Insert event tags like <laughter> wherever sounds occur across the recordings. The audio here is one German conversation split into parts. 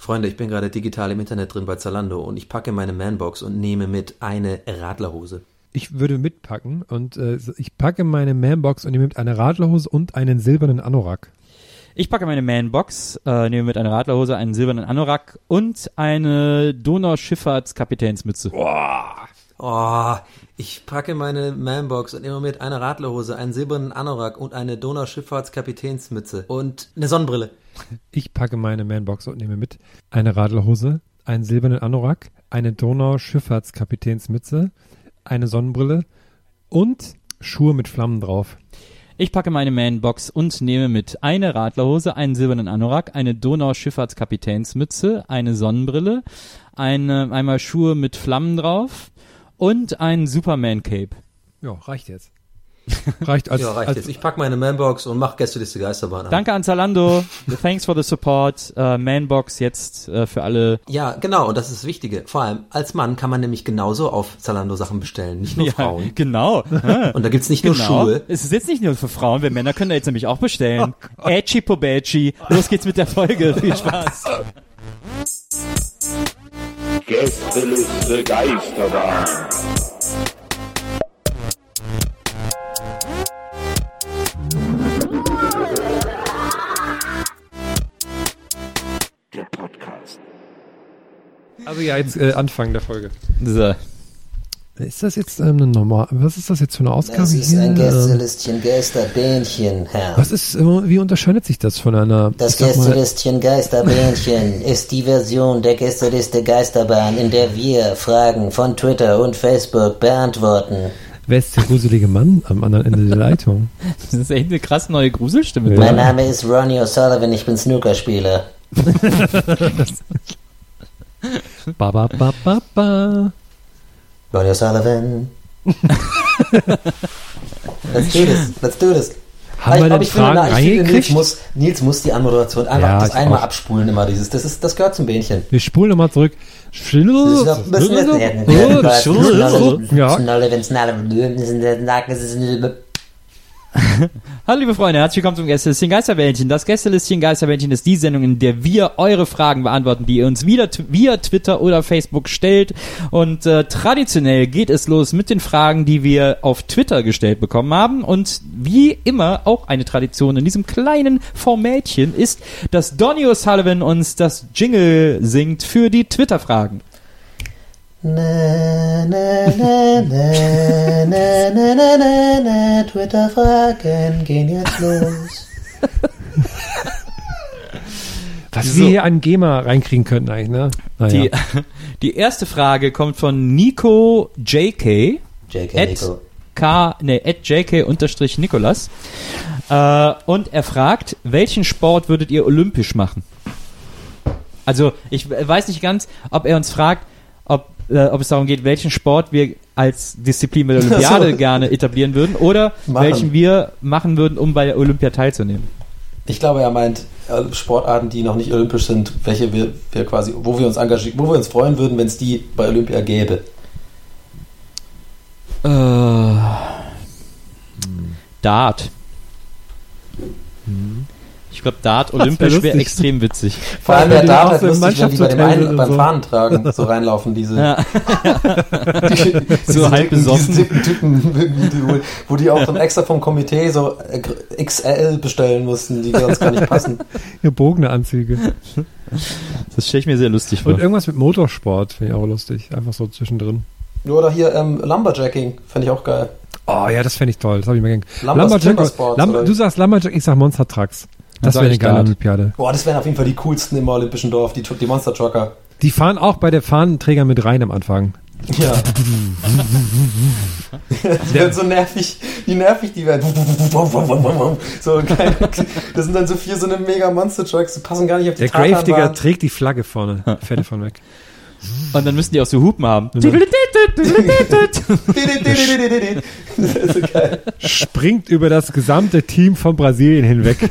Freunde, ich bin gerade digital im Internet drin bei Zalando und ich packe meine Manbox und nehme mit eine Radlerhose. Ich würde mitpacken und äh, ich packe meine Manbox und nehme mit eine Radlerhose und einen silbernen Anorak. Ich packe meine Manbox, äh, nehme mit einer Radlerhose, einen silbernen Anorak und eine Donauschifffahrtskapitänsmütze. Oh, ich packe meine Manbox und nehme mit eine Radlerhose, einen silbernen Anorak und eine Donauschifffahrtskapitänsmütze und eine Sonnenbrille. Ich packe meine Manbox und nehme mit eine Radlerhose, einen silbernen Anorak, eine Donau-Schifffahrtskapitänsmütze, eine Sonnenbrille und Schuhe mit Flammen drauf. Ich packe meine Manbox und nehme mit eine Radlerhose, einen silbernen Anorak, eine Donauschifffahrtskapitänsmütze, eine Sonnenbrille, eine, einmal Schuhe mit Flammen drauf und ein Superman-Cape. Ja, reicht jetzt. Reicht als, <laughs> Ja, reicht als jetzt. Ich packe meine Manbox und mach Gästeliste Geisterbahn an. Danke an Zalando. <laughs> Thanks for the support. Äh, Manbox jetzt äh, für alle. Ja, genau, und das ist das Wichtige. Vor allem als Mann kann man nämlich genauso auf Zalando Sachen bestellen, nicht nur Frauen. <laughs> genau. Und da gibt's nicht nur Genau. Schuhe. Es ist jetzt nicht nur für Frauen, wir Männer können da jetzt nämlich auch bestellen. Edgy Pobeci. Los geht's mit der Folge. Viel Spaß. Gästeliste Geisterbahn. Der Podcast. also ja, jetzt äh, Anfang der Folge. So. Ist das jetzt ähm, eine normal? Was ist das jetzt für eine Ausgabe Das ist hier? ein Ähm, Gästelistchen Geisterbähnchen, Herr. was ist, äh, wie unterscheidet sich das von einer? Das Gästelistchen Geisterbähnchen ist die Version der Gästeliste Geisterbahn, in der wir Fragen von Twitter und Facebook beantworten. wer ist der gruselige Mann am anderen Ende der Leitung? <laughs> Das ist echt eine krass neue Gruselstimme. Ja. Mein Name ist Ronnie O'Sullivan, ich bin Snookerspieler. <laughs> Ba, ba, ba, ba, ba. Ronnie O'Sullivan. <laughs> let's do this, let's do this. Haben wir denn ich finde, Fragen na, ich finde, Nils, muss, Nils muss die Anmoderation einfach Ja, das ich einmal auch. abspulen, immer dieses. Das, ist, das gehört zum Bähnchen. Wir spulen nochmal zurück. Ja. <laughs> Hallo liebe Freunde, herzlich willkommen zum Gästelistchen Geisterbällchen. Das Gästelistchen Geisterbällchen ist die Sendung, in der wir eure Fragen beantworten, die ihr uns wieder via Twitter oder Facebook stellt. Und äh, traditionell geht es los mit den Fragen, die wir auf Twitter gestellt bekommen haben. Und wie immer auch eine Tradition in diesem kleinen Formätchen ist, dass Donny O'Sullivan uns das Jingle singt für die Twitter-Fragen. Na, na, na, na, na, na, na, na, na, Twitter-Fragen gehen jetzt los. <laughs> Was So. wir hier an GEMA reinkriegen könnten eigentlich, ne? Naja. Die, <laughs> die erste Frage kommt von Nico JK. JK At Nico. K, nee, at JK unterstrich Nikolas. Äh, und er fragt, welchen Sport würdet ihr olympisch machen? Also, ich weiß nicht ganz, ob er uns fragt, ob, äh, ob es darum geht, welchen Sport wir als Disziplin bei der Olympiade <laughs> Ach so. gerne etablieren würden oder Machen. welchen wir machen würden, um bei der Olympia teilzunehmen. Ich glaube, er meint äh, Sportarten, die noch nicht olympisch sind, welche wir, wir quasi, wo wir uns engagieren, wo wir uns freuen würden, wenn es die bei Olympia gäbe. Äh, Dart. Ich glaube, Dart olympisch wäre extrem witzig. Vor allem der die Dart im lustig, wenn die bei dem einen beim so. Fahnentragen so reinlaufen, diese, Ja. <laughs> die, <laughs> So halb besoffen. diese dicken Typen, die, wo, wo die auch dann extra vom Komitee so äh, XL bestellen mussten, die sonst gar nicht passen. <laughs> Gebogene Anzüge. Das stelle ich mir sehr lustig vor. Und irgendwas mit Motorsport finde ich auch lustig. Einfach so zwischendrin. Oder hier ähm, Lumberjacking, fände ich auch geil. Oh ja, das fände ich toll. Das habe ich mir. Lumbers Timbersports, Lam oder? du sagst Lumberjack, ich sag Monster Trucks. Das wäre eine geile. Olympiade. Boah, das wären auf jeden Fall die coolsten im Olympischen Dorf, die, die Monster Trucker. Die fahren auch bei der Fahnenträger mit rein am Anfang. Ja. <laughs> die werden so nervig, wie nervig die werden. So. <laughs> Das sind dann so vier so eine mega Monster Trucks, die passen gar nicht auf die Der Gravedigger trägt die Flagge vorne. Fährt davon weg. Und dann müssen die auch so Hupen haben. <laughs> Das ist so geil. Springt über das gesamte Team von Brasilien hinweg.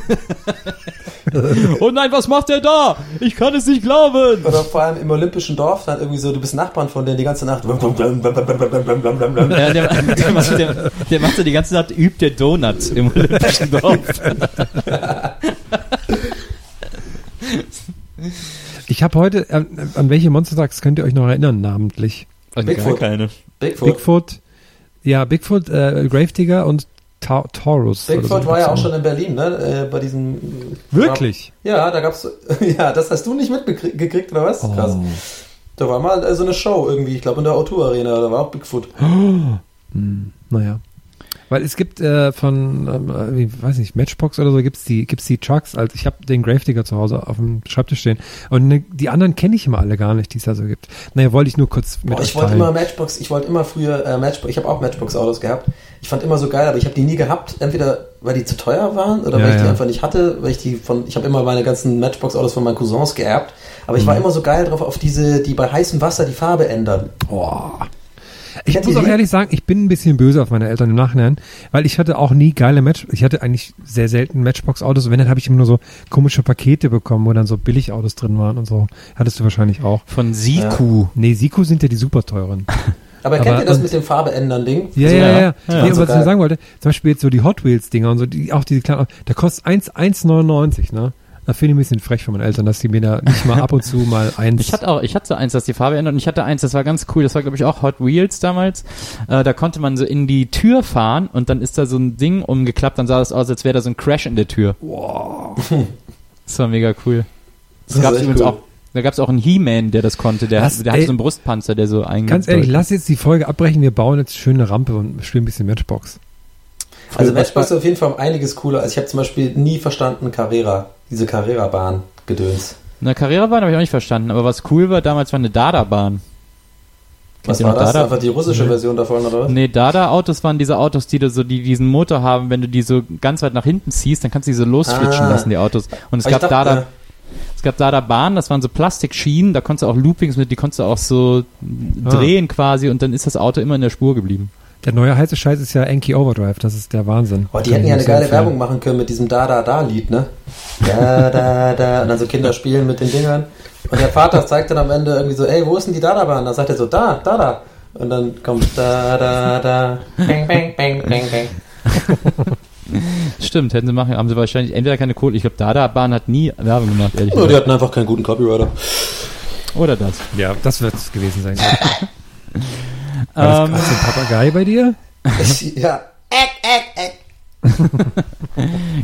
<laughs> oh nein, was macht der da? Ich kann es nicht glauben. Oder vor allem im Olympischen Dorf, dann irgendwie so, du bist Nachbarn von denen die ganze Nacht. Ja, der, der, macht, der, der macht so die ganze Nacht, übt der Donut im Olympischen Dorf. <laughs> Ich habe heute, an, an welche Monster Trucks könnt ihr euch noch erinnern, namentlich? Bigfoot. keine. Bigfoot. Bigfoot, ja, Bigfoot, äh, Gravedigger und Ta Taurus. Bigfoot so. war ja auch schon in Berlin, ne? Äh, bei diesem. äh, Wirklich? Ja, da gab's. <laughs> Ja, das hast du nicht mitgekriegt, oder was? Krass. Oh. Da war mal äh, so eine Show irgendwie, ich glaube in der O2 Arena, da war auch Bigfoot. Naja. Weil es gibt äh, von, ähm, ich weiß nicht, Matchbox oder so, gibt's die, gibt's die Trucks. Also ich habe den Gravedigger zu Hause auf dem Schreibtisch stehen. Und ne, die anderen kenne ich immer alle gar nicht, die es da so gibt. Naja, wollte ich nur kurz mit Boah, ich wollte immer Matchbox, ich wollte immer früher äh, Matchbox, ich habe auch Matchbox-Autos gehabt. Ich fand immer so geil, aber ich habe die nie gehabt. Entweder weil die zu teuer waren oder Ja, weil ich die ja. einfach nicht hatte, weil ich die von, ich habe immer meine ganzen Matchbox-Autos von meinen Cousins geerbt. Aber ich war Mhm. immer so geil drauf auf diese, die bei heißem Wasser die Farbe ändern. Boah. Ich Kennt muss auch ehrlich sagen, ich bin ein bisschen böse auf meine Eltern im Nachhinein, weil ich hatte auch nie geile Match, ich hatte eigentlich sehr selten Matchbox-Autos und wenn, dann habe ich immer nur so komische Pakete bekommen, wo dann so Billigautos drin waren und so. Hattest du wahrscheinlich auch. Von Siku. Nee, Siku sind ja die super teuren. Aber, <laughs> Aber- kennt ihr das und- mit dem Farbe ändern Ding? Ja, So, ja, ja. ja. Die Nee, so was ich geil. nur sagen wollte, zum Beispiel jetzt so die Hot Wheels Dinger und so, die, auch diese kleinen, der kostet 1 1,99, ne? Da finde ich ein bisschen frech von meinen Eltern, dass die mir da nicht mal ab und zu mal <laughs> eins. Ich hatte auch, ich hatte so eins, das die Farbe ändert und ich hatte eins, das war ganz cool, das war glaube ich auch Hot Wheels damals. Äh, da konnte man so in die Tür fahren und dann ist da so ein Ding umgeklappt, dann sah das aus, als wäre da so ein Crash in der Tür. Wow. Das war mega cool. Das, Das gab's echt übrigens cool. auch, da gab es auch einen He-Man, der das konnte, der, Was? hat, der hatte so einen Brustpanzer, der so einge Ganz ehrlich, lass jetzt die Folge abbrechen, wir bauen jetzt schöne Rampe und spielen ein bisschen Matchbox. Also Matchbox ist auf jeden Fall um einiges cooler. Also ich habe zum Beispiel nie verstanden Carrera, diese Carrera-Bahn gedöns. Eine Carrera-Bahn habe ich auch nicht verstanden, aber was cool war, damals war eine Dada-Bahn. Was war das? Dada? Einfach die russische Version davon, oder was? Nee, Dada-Autos waren diese Autos, die du so, die diesen Motor haben, wenn du die so ganz weit nach hinten ziehst, dann kannst du die so losflitschen Ah. lassen, die Autos. Und es Aber ich gab dachte, Dada, es gab Dada Bahnen, das waren so Plastikschienen, da konntest du auch Loopings mit, die konntest du auch so Ah. drehen quasi und dann ist das Auto immer in der Spur geblieben. Der neue heiße Scheiß ist ja Enki Overdrive, das ist der Wahnsinn. Oh, die hätten ja eine geile empfehlen. Werbung machen können mit diesem Da Da Da Lied, ne? Da Da Da und dann so Kinder spielen mit den Dingern und der Vater zeigt dann am Ende irgendwie so, ey, wo ist denn die Da Da Bahn? Dann sagt er so, da, da, da und dann kommt Da Da Da Bang Bang Bang Bang Bang. Stimmt, hätten sie machen, haben sie wahrscheinlich entweder keine Kohle, ich glaube Dada Bahn hat nie Werbung gemacht, ehrlich Oh, die gesagt. hatten einfach keinen guten Copywriter. Oder das. Ja, das wird es gewesen sein. <laughs> War das Ähm, so ein Papagei bei dir? ja.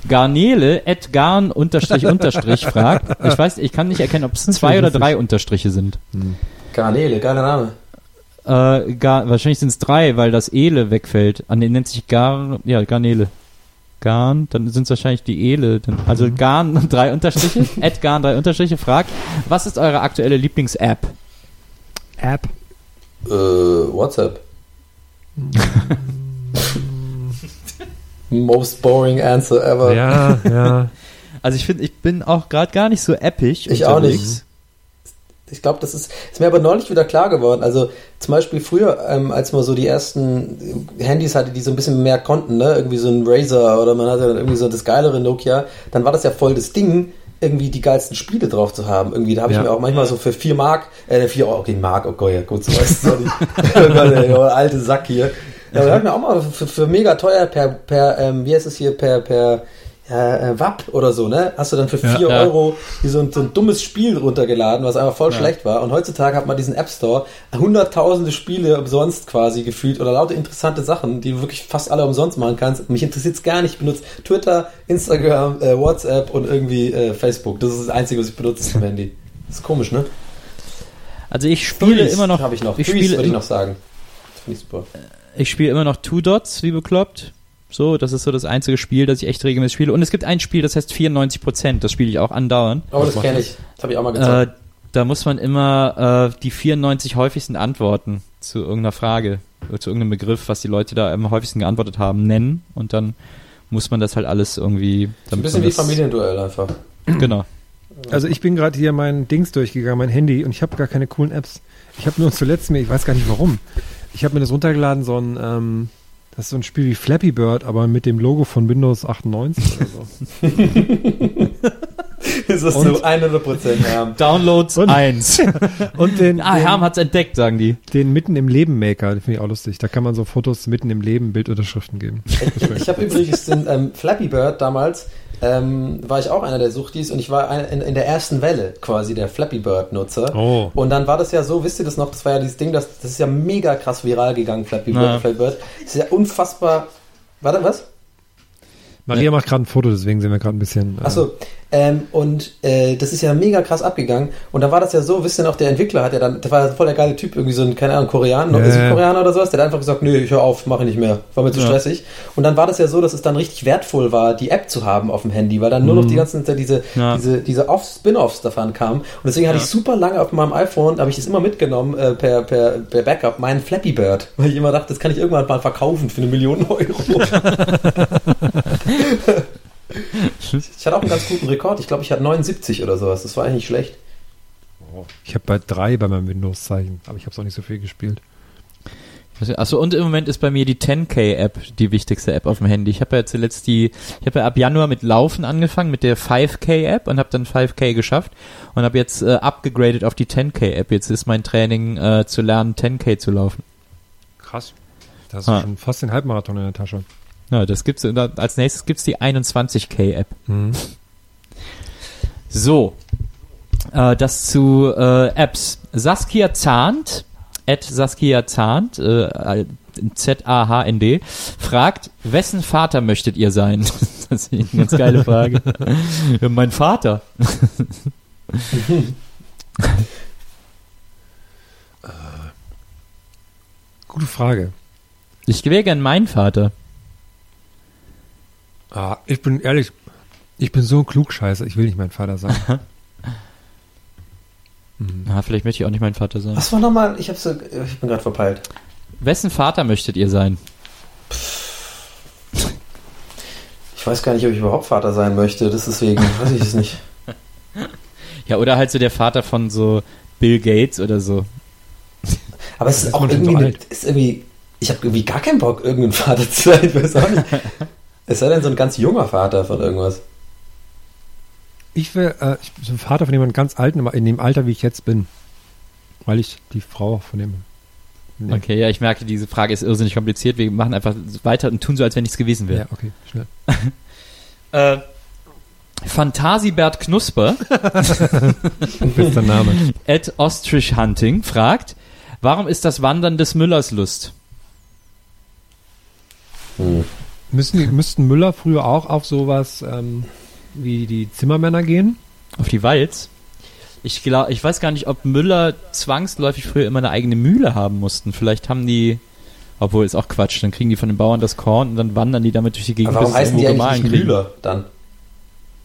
Garnele, at garn unterstrich unterstrich fragt. Ich weiß, ich kann nicht erkennen, ob es zwei oder drei Unterstriche sind. Garnele, geiler Name. Äh, gar, wahrscheinlich sind es drei, weil das Ele wegfällt. An den nennt sich Gar, ja, Garnele. Garn, dann sind es wahrscheinlich die Ele. Dann, also Garn <laughs> drei Unterstriche, at Garn drei Unterstriche fragt, was ist eure aktuelle Lieblings-App? App. Äh, WhatsApp. <laughs> Most boring answer ever. Ja, ja. Also ich finde, ich bin auch gerade gar nicht so episch Ich auch unterwegs. nicht. Ich glaube, das ist, ist mir aber neulich wieder klar geworden. Also zum Beispiel früher, ähm, als man so die ersten Handys hatte, die so ein bisschen mehr konnten, ne? irgendwie so ein Razer oder man hatte dann irgendwie so das geilere Nokia, dann war das ja voll das Ding, irgendwie die geilsten Spiele drauf zu haben. Irgendwie, da habe Ja. ich mir auch manchmal so für 4 Mark, äh, 4 Euro, okay, Mark, oh Gott, ja, gut, so weißt du, sorry. <laughs> oh oh, alte Sack hier. Ja, aber da habe ich mir auch mal für, für mega teuer per, per ähm, wie heißt es hier, per, per ja, äh, WAP oder so, ne? Hast du dann für Ja. 4 Ja. Euro hier so ein, so ein dummes Spiel runtergeladen, was einfach voll schlecht war. Und heutzutage hat man diesen App Store, hunderttausende Spiele umsonst quasi gefühlt oder lauter interessante Sachen, die du wirklich fast alle umsonst machen kannst. Mich interessiert es gar nicht. Ich benutze Twitter, Instagram, äh, WhatsApp und irgendwie äh, Facebook. Das ist das Einzige, was ich benutze zum Handy. Das ist komisch, ne? Also ich spiele Threes immer noch. habe ich noch. Ich Threes spiele, würde ich noch sagen. Das finde ich super. ich spiele immer noch Two Dots, wie bekloppt. So, das ist so das einzige Spiel, das ich echt regelmäßig spiele. Und es gibt ein Spiel, das heißt 94 Prozent. Das spiele ich auch andauernd. Aber das kenne ich. Das habe ich auch mal Äh, gezeigt. da muss man immer äh, die 94 häufigsten Antworten zu irgendeiner Frage oder zu irgendeinem Begriff, was die Leute da am häufigsten geantwortet haben, nennen. Und dann muss man das halt alles irgendwie. ein bisschen wie Familienduell einfach. Genau. Also ich bin gerade hier mein Dings durchgegangen, mein Handy, und ich habe gar keine coolen Apps. Ich habe nur zuletzt mir, ich weiß gar nicht warum, ich habe mir das runtergeladen, so ein, ähm, das ist so ein Spiel wie Flappy Bird, aber mit dem Logo von Windows 98 oder so. <laughs> Das ist Und- so 100% Herm. Downloads Und- 1. <laughs> Und den, ah, Herm hat's entdeckt, sagen die. den Mitten im Leben Maker, den finde ich auch lustig. Da kann man so Fotos mitten im Leben, Bildunterschriften geben. Ich habe übrigens den ähm, Flappy Bird damals, ähm, war ich auch einer der Suchtis und ich war ein, in, in der ersten Welle quasi der Flappy Bird Nutzer. Oh. Und dann war das ja so, wisst ihr das noch, das war ja dieses Ding, das, das ist ja mega krass viral gegangen, Flappy Bird. Ja. Flappy Bird. Das ist ja unfassbar. Warte, was? Maria macht gerade ein Foto, deswegen sind wir gerade ein bisschen. Äh, Achso, ähm, und äh, das ist ja mega krass abgegangen. Und da war das ja so, wisst ihr noch, der Entwickler hat ja dann, der war voll der geile Typ, irgendwie so ein, keine Ahnung, Koreaner, Ja. Südkoreaner oder sowas, der hat einfach gesagt, nö, ich höre auf, mache ich nicht mehr, war mir zu Ja. stressig. Und dann war das ja so, dass es dann richtig wertvoll war, die App zu haben auf dem Handy, weil dann nur noch die ganzen Zeit diese, Ja. diese, diese Off Spin-Offs davon kamen. Und deswegen hatte Ja. ich super lange auf meinem iPhone, habe ich das immer mitgenommen, äh, per, per, per Backup, meinen Flappy Bird, weil ich immer dachte, das kann ich irgendwann mal verkaufen für eine Million Euro. <laughs> <laughs> <laughs> ich hatte auch einen ganz guten Rekord. Ich glaube, ich hatte 79 oder sowas. Das war eigentlich nicht schlecht. Ich habe bei drei bei meinem Windows-Zeichen, aber ich habe es auch nicht so viel gespielt. Achso, und im Moment ist bei mir die 10K-App die wichtigste App auf dem Handy. Ich habe ja zuletzt die, ich habe ja ab Januar mit Laufen angefangen, mit der 5K-App und habe dann 5K geschafft und habe jetzt äh, abgegradet auf die 10K-App. Jetzt ist mein Training äh, zu lernen, 10K zu laufen. Krass. Das ist Ah. schon fast den Halbmarathon in der Tasche. Ja, das gibt's, als nächstes gibt's die 21K-App. Mhm. So, äh, das zu äh, Apps. Saskia Zahnt, at Saskia Zahnt, äh, Z-A-H-N-D, fragt, wessen Vater möchtet ihr sein? <laughs> das ist eine ganz geile Frage. <laughs> mein Vater. <laughs> Gute Frage. Ich wäre gern mein Vater. Ah, ich bin ehrlich, ich bin so ein Klugscheißer, ich will nicht mein Vater sein. <laughs> Ah, vielleicht möchte ich auch nicht mein Vater sein. Was war nochmal? Ich, hab's, so- ich bin gerade verpeilt. Wessen Vater möchtet ihr sein? Ich weiß gar nicht, ob ich überhaupt Vater sein möchte. Das ist deswegen, weiß ich es nicht. <laughs> Ja, oder halt so der Vater von so Bill Gates oder so. Aber es ist ist auch so irgendwie, ist irgendwie ich habe irgendwie gar keinen Bock, irgendein Vater zu sein. Ich weiß auch nicht. <laughs> Es sei denn so ein ganz junger Vater von irgendwas. Ich wäre äh, ich bin so ein Vater von jemandem ganz alten, aber in dem Alter, wie ich jetzt bin. Weil ich die Frau von dem. Nee. Okay, ja, ich merke, diese Frage ist irrsinnig kompliziert. Wir machen einfach weiter und tun so, als wenn nichts gewesen wäre. Ja, okay, schnell. <laughs> Äh, Phantasibert Knusper <laughs> Bester Name. <laughs> at Ostrich Hunting fragt, warum ist das Wandern des Müllers Lust? Müssen, müssten Müller früher auch auf sowas ähm, wie die Zimmermänner gehen? Auf die Walz? Ich glaube, ich weiß gar nicht, ob Müller zwangsläufig früher immer eine eigene Mühle haben mussten. Vielleicht haben die, obwohl ist auch Quatsch, dann kriegen die von den Bauern das Korn und dann wandern die damit durch die Gegend, Aber warum heißen die eigentlich nicht kriegen. Müller dann?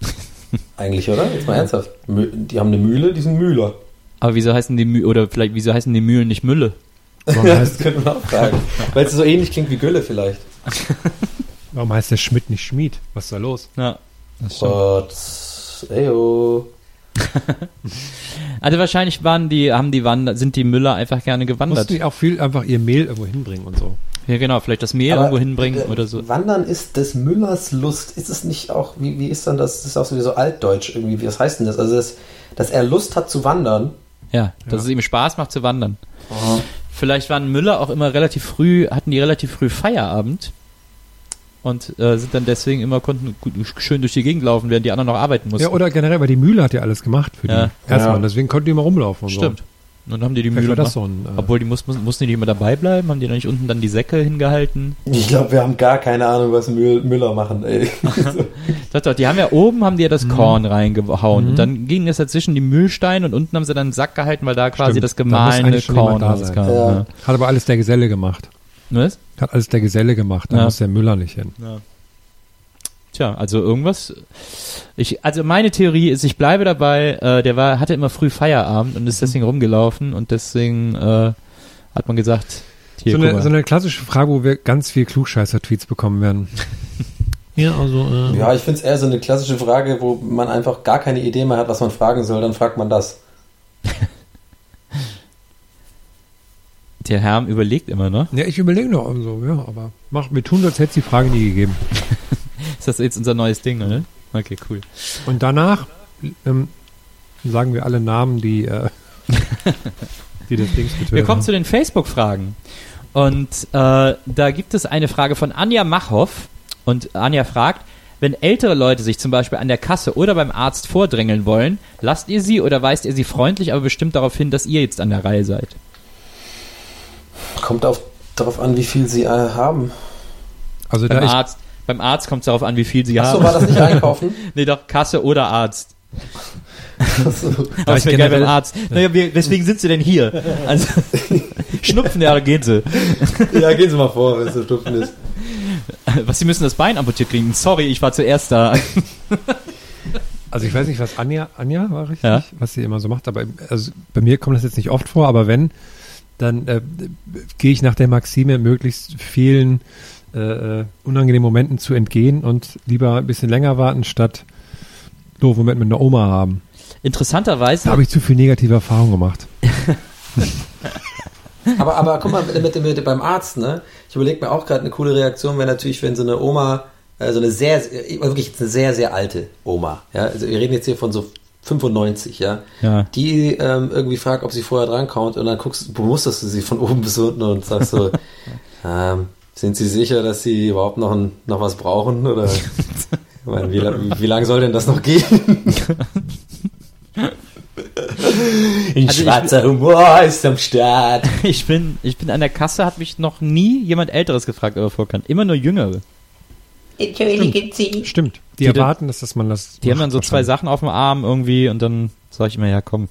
<laughs> eigentlich, oder? Jetzt mal ernsthaft. Die haben eine Mühle, die sind Müller. Aber wieso heißen die Mü oder vielleicht wieso heißen die Mühlen nicht Mülle? <laughs> Warum Ja, heißt, das könnte man auch fragen. Weil es so ähnlich klingt wie Gülle vielleicht. <laughs> warum heißt der Schmidt nicht Schmied? Was ist da los? Ja, das stimmt. Gott. Eyo. <laughs> Also wahrscheinlich waren die, haben die Wander, sind die Müller einfach gerne gewandert. Mussten die auch viel einfach ihr Mehl irgendwo hinbringen und so. Ja, genau, vielleicht das Mehl Aber, irgendwo hinbringen äh, oder so. Wandern ist des Müllers Lust. Ist es nicht auch, wie, wie ist dann das? Das ist auch sowieso altdeutsch irgendwie. Wie was heißt denn das? Also, das, dass er Lust hat zu wandern. Ja, dass Ja. es ihm Spaß macht zu wandern. Vielleicht waren Müller auch immer relativ früh, hatten die relativ früh Feierabend. Und äh, sind dann deswegen immer konnten gut, schön durch die Gegend laufen, während die anderen noch arbeiten mussten. Ja, oder generell, weil die Mühle hat ja alles gemacht für Ja. die Erstmal. Ja. Deswegen konnten die immer rumlaufen. Und Stimmt. Und dann haben die die Vielleicht Mühle das gemacht. so ein, äh, Obwohl, die mussten, mussten die nicht immer dabei bleiben? Haben die da nicht unten dann die Säcke hingehalten? Ich glaube, wir haben gar keine Ahnung, was Müll, Müller machen, ey. <laughs> <laughs> Doch, doch, die haben ja oben haben die ja das Mhm. Korn reingehauen. Und dann ging das dazwischen die Mühlsteine und unten haben sie dann einen Sack gehalten, weil da quasi Stimmt. das Da gemahlene schon Korn da sein. rauskam. Ja. Ja. Hat aber alles der Geselle gemacht. Was? Hat alles der Geselle gemacht. Da Ja. muss der Müller nicht hin. Tja, also irgendwas. Ich, also meine Theorie ist, ich bleibe dabei, äh, der war, hatte immer früh Feierabend und Mhm. ist deswegen rumgelaufen und deswegen äh, hat man gesagt, hier, So eine, so eine klassische Frage, wo wir ganz viel Klugscheißer-Tweets bekommen werden. <laughs> ja, also. Äh, Ja, ich finde es eher so eine klassische Frage, wo man einfach gar keine Idee mehr hat, was man fragen soll, dann fragt man das. <laughs> der Herr überlegt immer noch. Ja, ich überlege noch, also, ja, aber mach, wir tun, so, als hätte es die Frage nie gegeben. <laughs> Ist das jetzt unser neues Ding, oder? Okay, cool. Und danach ähm, sagen wir alle Namen, die, äh, <laughs> die das Ding getötet Wir kommen zu den Facebook-Fragen. Und äh, da gibt es eine Frage von Anja Machhoff. Und Anja fragt, wenn ältere Leute sich zum Beispiel an der Kasse oder beim Arzt vordrängeln wollen, lasst ihr sie oder weist ihr sie freundlich, aber bestimmt darauf hin, dass ihr jetzt an der Reihe seid? Kommt auf, darauf an, wie viel sie äh, haben. Also Beim ich, Arzt, beim Arzt kommt es darauf an, wie viel sie Achso, haben. war das nicht <laughs> einkaufen? nee, doch, Kasse oder Arzt. Achso. Aber ich wäre geil beim generell- Arzt. Naja, wir, weswegen sind sie denn hier? Also, <laughs> Schnupfen, ja, gehen sie. Ja, gehen Sie mal vor, wenn es so stupfen ist. Was, sie müssen das Bein amputiert kriegen. Sorry, ich war zuerst da. also ich weiß nicht, was Anja, Anja war richtig, Ja. was sie immer so macht, aber also bei mir kommt das jetzt nicht oft vor, aber wenn, dann äh, gehe ich nach der Maxime, möglichst vielen äh, äh, unangenehmen Momenten zu entgehen und lieber ein bisschen länger warten, statt doof Moment mit einer Oma haben. Interessanterweise Da habe ich zu viel negative Erfahrungen gemacht. <laughs> Aber, aber guck mal, mit, mit, mit, beim Arzt, ne? Ich überlege mir auch gerade eine coole Reaktion, wäre natürlich, wenn so eine Oma, äh, so eine sehr, sehr- wirklich eine sehr, sehr alte Oma, ja, also wir reden jetzt hier von so 95, ja, Ja. die ähm, irgendwie fragt, ob sie vorher drankommt und dann guckst, bemusterst du sie von oben <laughs> bis unten und sagst so, <laughs> ähm, sind Sie sicher, dass Sie überhaupt noch, ein, noch was brauchen oder <laughs> ich meine, wie, wie, lange soll denn das noch gehen? Ein Also ich- schwarzer Humor ist am Start. Ich bin, ich bin an der Kasse, hat mich noch nie jemand Älteres gefragt, ob er vorkann. Immer nur Jüngere. Entschuldigen Sie. Stimmt. Die, Die- erwarten, dass, dass man das. Die haben dann macht so zwei. Sachen auf dem Arm irgendwie und dann sage ich immer, ja komm.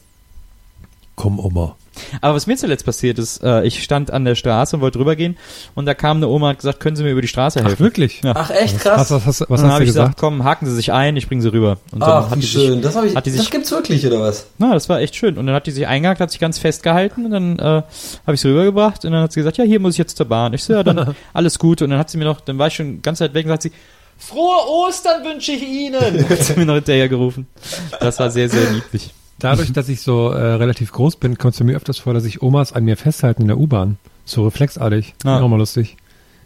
Komm, Oma. Aber was mir zuletzt passiert ist, äh, ich stand an der Straße und wollte rübergehen und da kam eine Oma und hat gesagt, können Sie mir über die Straße helfen? Ach, wirklich? Ja. Ach echt Was, krass. was, was, was und dann hast habe du ich gesagt, gesagt? komm, haken Sie sich ein, ich bringe Sie rüber. Und dann Ach, hat wie die schön. Sich, das habe ich. hat die das sich- gibt's wirklich oder was? na, das war echt schön. Und dann hat die sich eingehakt, hat sich ganz fest gehalten und dann äh, habe ich sie rübergebracht und dann hat sie gesagt, ja, hier muss ich jetzt zur Bahn. Ich so, ja, dann <laughs> alles gut. Und dann hat sie mir noch, dann war ich schon ganz weit weg und hat sie, Frohe Ostern wünsche ich Ihnen! <laughs> hat sie mir noch hinterher gerufen. Das war sehr, sehr niedlich. Dadurch, dass ich so äh, relativ groß bin, kommt es mir öfters vor, dass sich Omas an mir festhalten in der U-Bahn. So reflexartig. Ah. Auch mal lustig.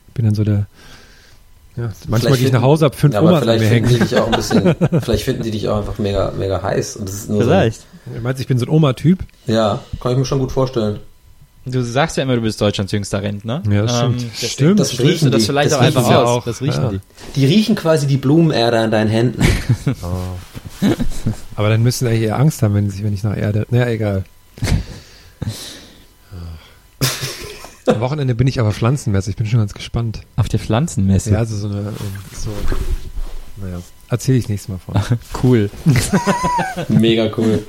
Ich bin dann so der. Ja, manchmal Vielleicht gehe ich nach Hause, hab fünf Ja, aber Omas an vielleicht mir finden hängen. die dich auch ein bisschen, <laughs> vielleicht finden die dich auch einfach mega, mega heiß. Und das ist nur Vielleicht. Du meinst, ich bin so ein Oma-Typ? So, ja, kann ich mir schon gut vorstellen. Du sagst ja immer, du bist Deutschlands jüngster Rentner. Ja, das stimmt. deswegen Stimmt. Das riechen das die. vielleicht Das auch einfach aus. auch. Das riechen Ja. die. Die riechen quasi die Blumenerde an deinen Händen. <laughs> <laughs> Aber dann müssen eigentlich eher Angst haben, wenn, sie, wenn ich nach Erde. Naja, egal. <laughs> Am Wochenende bin ich aber Pflanzenmesse. Ich bin schon ganz gespannt. Auf der Pflanzenmesse. Ja, also so eine. So, naja, erzähle ich nächstes Mal von. <laughs> Cool. Mega cool.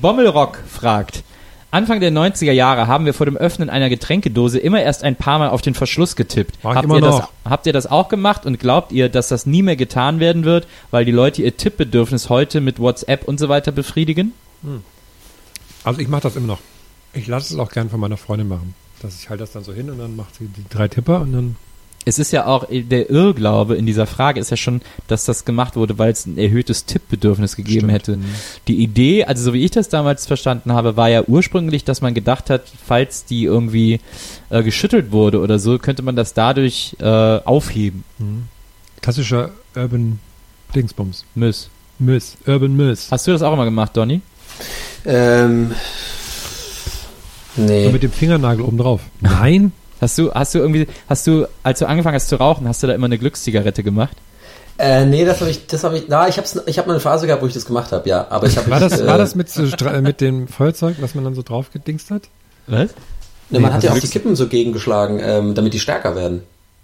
Bommelrock fragt. Anfang der 90er Jahre haben wir vor dem Öffnen einer Getränkedose immer erst ein paar Mal auf den Verschluss getippt. Mach Habt ihr, das, noch. habt ihr das auch gemacht und glaubt ihr, dass das nie mehr getan werden wird, weil die Leute ihr Tippbedürfnis heute mit WhatsApp und so weiter befriedigen? Also ich mache das immer noch. Ich lasse es auch gern von meiner Freundin machen. Dass ich halte das dann so hin und dann macht sie die drei Tipper und dann. Es ist ja auch, der Irrglaube in dieser Frage ist ja schon, dass das gemacht wurde, weil es ein erhöhtes Tippbedürfnis gegeben Stimmt. hätte. Die Idee, also so wie ich das damals verstanden habe, war ja ursprünglich, dass man gedacht hat, falls die irgendwie äh, geschüttelt wurde oder so, könnte man das dadurch äh, aufheben. Klassischer Urban Dingsbums. Müss. Miss. Urban Miss. Hast du das auch immer gemacht, Donny? Ähm, So nee. mit dem Fingernagel oben drauf. Nein? Hast du, hast du irgendwie, hast du, als du angefangen hast zu rauchen, hast du da immer eine Glückszigarette gemacht? Äh, nee, das habe ich, das habe ich, na, ich hab's, ich habe mal eine Phase gehabt, wo ich das gemacht habe, ja. Aber ich habe <laughs> War das, äh, war das mit, so, Stra- mit dem Feuerzeug, was man dann so draufgedingst hat? Was? Ne, man Nee, hat ja auch also die Kippen so gegengeschlagen, ähm, damit die stärker werden.